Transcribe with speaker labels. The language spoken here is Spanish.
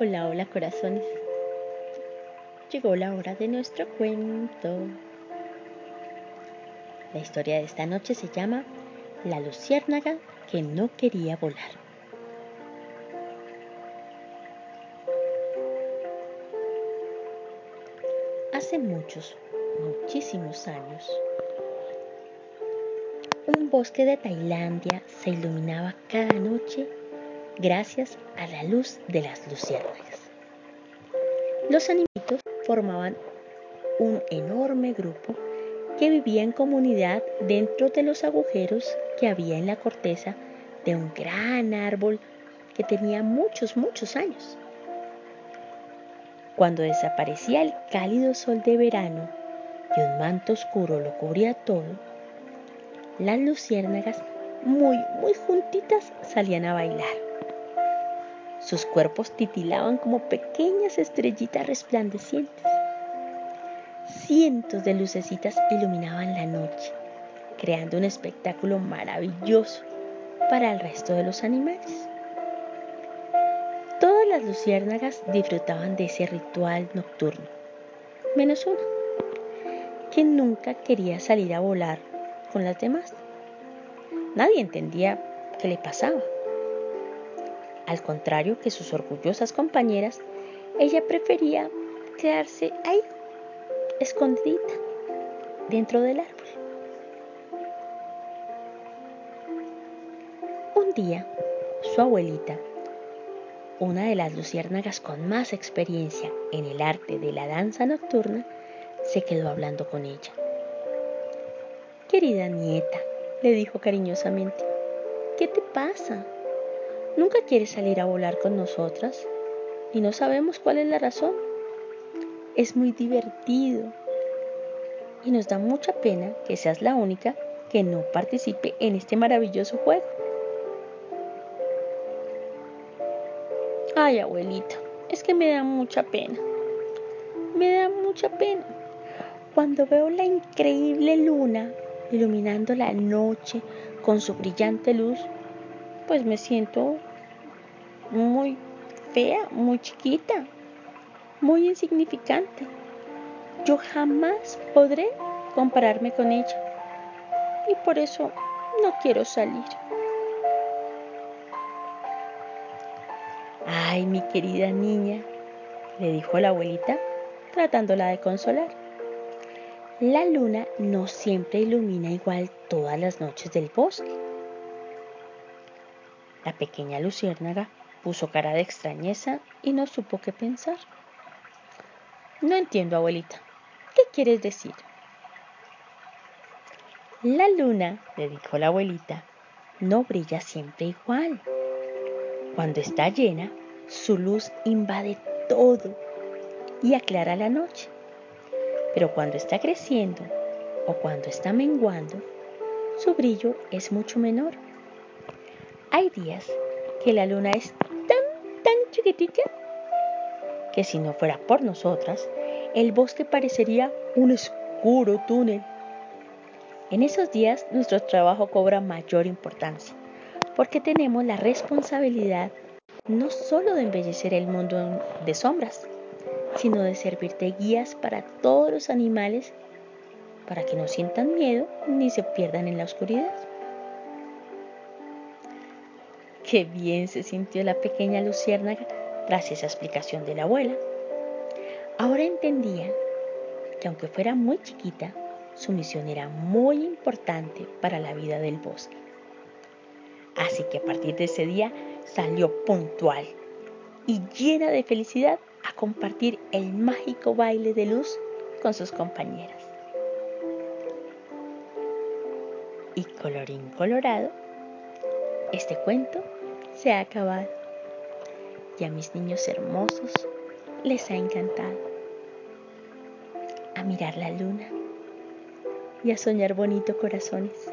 Speaker 1: Hola, hola corazones. Llegó la hora de nuestro cuento. La historia de esta noche se llama La luciérnaga que no quería volar. Hace muchos, muchísimos años, un bosque de Tailandia se iluminaba cada noche gracias a la luz de las luciérnagas. Los animalitos formaban un enorme grupo que vivía en comunidad dentro de los agujeros que había en la corteza de un gran árbol que tenía muchos, muchos años. Cuando desaparecía el cálido sol de verano y un manto oscuro lo cubría todo, las luciérnagas muy, muy juntitas salían a bailar. Sus cuerpos titilaban como pequeñas estrellitas resplandecientes. Cientos de lucecitas iluminaban la noche, creando un espectáculo maravilloso para el resto de los animales. Todas las luciérnagas disfrutaban de ese ritual nocturno, menos una, que nunca quería salir a volar con las demás. Nadie entendía qué le pasaba. Al contrario que sus orgullosas compañeras, ella prefería quedarse ahí, escondidita, dentro del árbol. Un día, su abuelita, una de las luciérnagas con más experiencia en el arte de la danza nocturna, se quedó hablando con ella. Querida nieta, le dijo cariñosamente, ¿qué te pasa? Nunca quieres salir a volar con nosotras y no sabemos cuál es la razón. Es muy divertido y nos da mucha pena que seas la única que no participe en este maravilloso juego. Ay, abuelita, es que me da mucha pena. Me da mucha pena. Cuando veo la increíble luna iluminando la noche con su brillante luz, pues me siento muy fea, muy chiquita, muy insignificante. Yo jamás podré compararme con ella y por eso no quiero salir. Ay, mi querida niña, le dijo la abuelita, tratándola de consolar. La luna no siempre ilumina igual todas las noches del bosque. La pequeña luciérnaga Puso cara de extrañeza y no supo qué pensar. No entiendo, abuelita. ¿Qué quieres decir? La luna, le dijo la abuelita, no brilla siempre igual. Cuando está llena, su luz invade todo y aclara la noche. Pero cuando está creciendo o cuando está menguando, su brillo es mucho menor. Hay días que la luna es chiquitita que si no fuera por nosotras, el bosque parecería un oscuro túnel. En esos días nuestro trabajo cobra mayor importancia, porque tenemos la responsabilidad no solo de embellecer el mundo de sombras, sino de servir de guías para todos los animales para que no sientan miedo ni se pierdan en la oscuridad. Qué bien se sintió la pequeña luciérnaga tras esa explicación de la abuela. Ahora entendía que aunque fuera muy chiquita, su misión era muy importante para la vida del bosque. Así que a partir de ese día salió puntual y llena de felicidad a compartir el mágico baile de luz con sus compañeras. Y colorín colorado, este cuento se ha acabado. Y a mis niños hermosos les ha encantado. A mirar la luna y a soñar bonito corazones.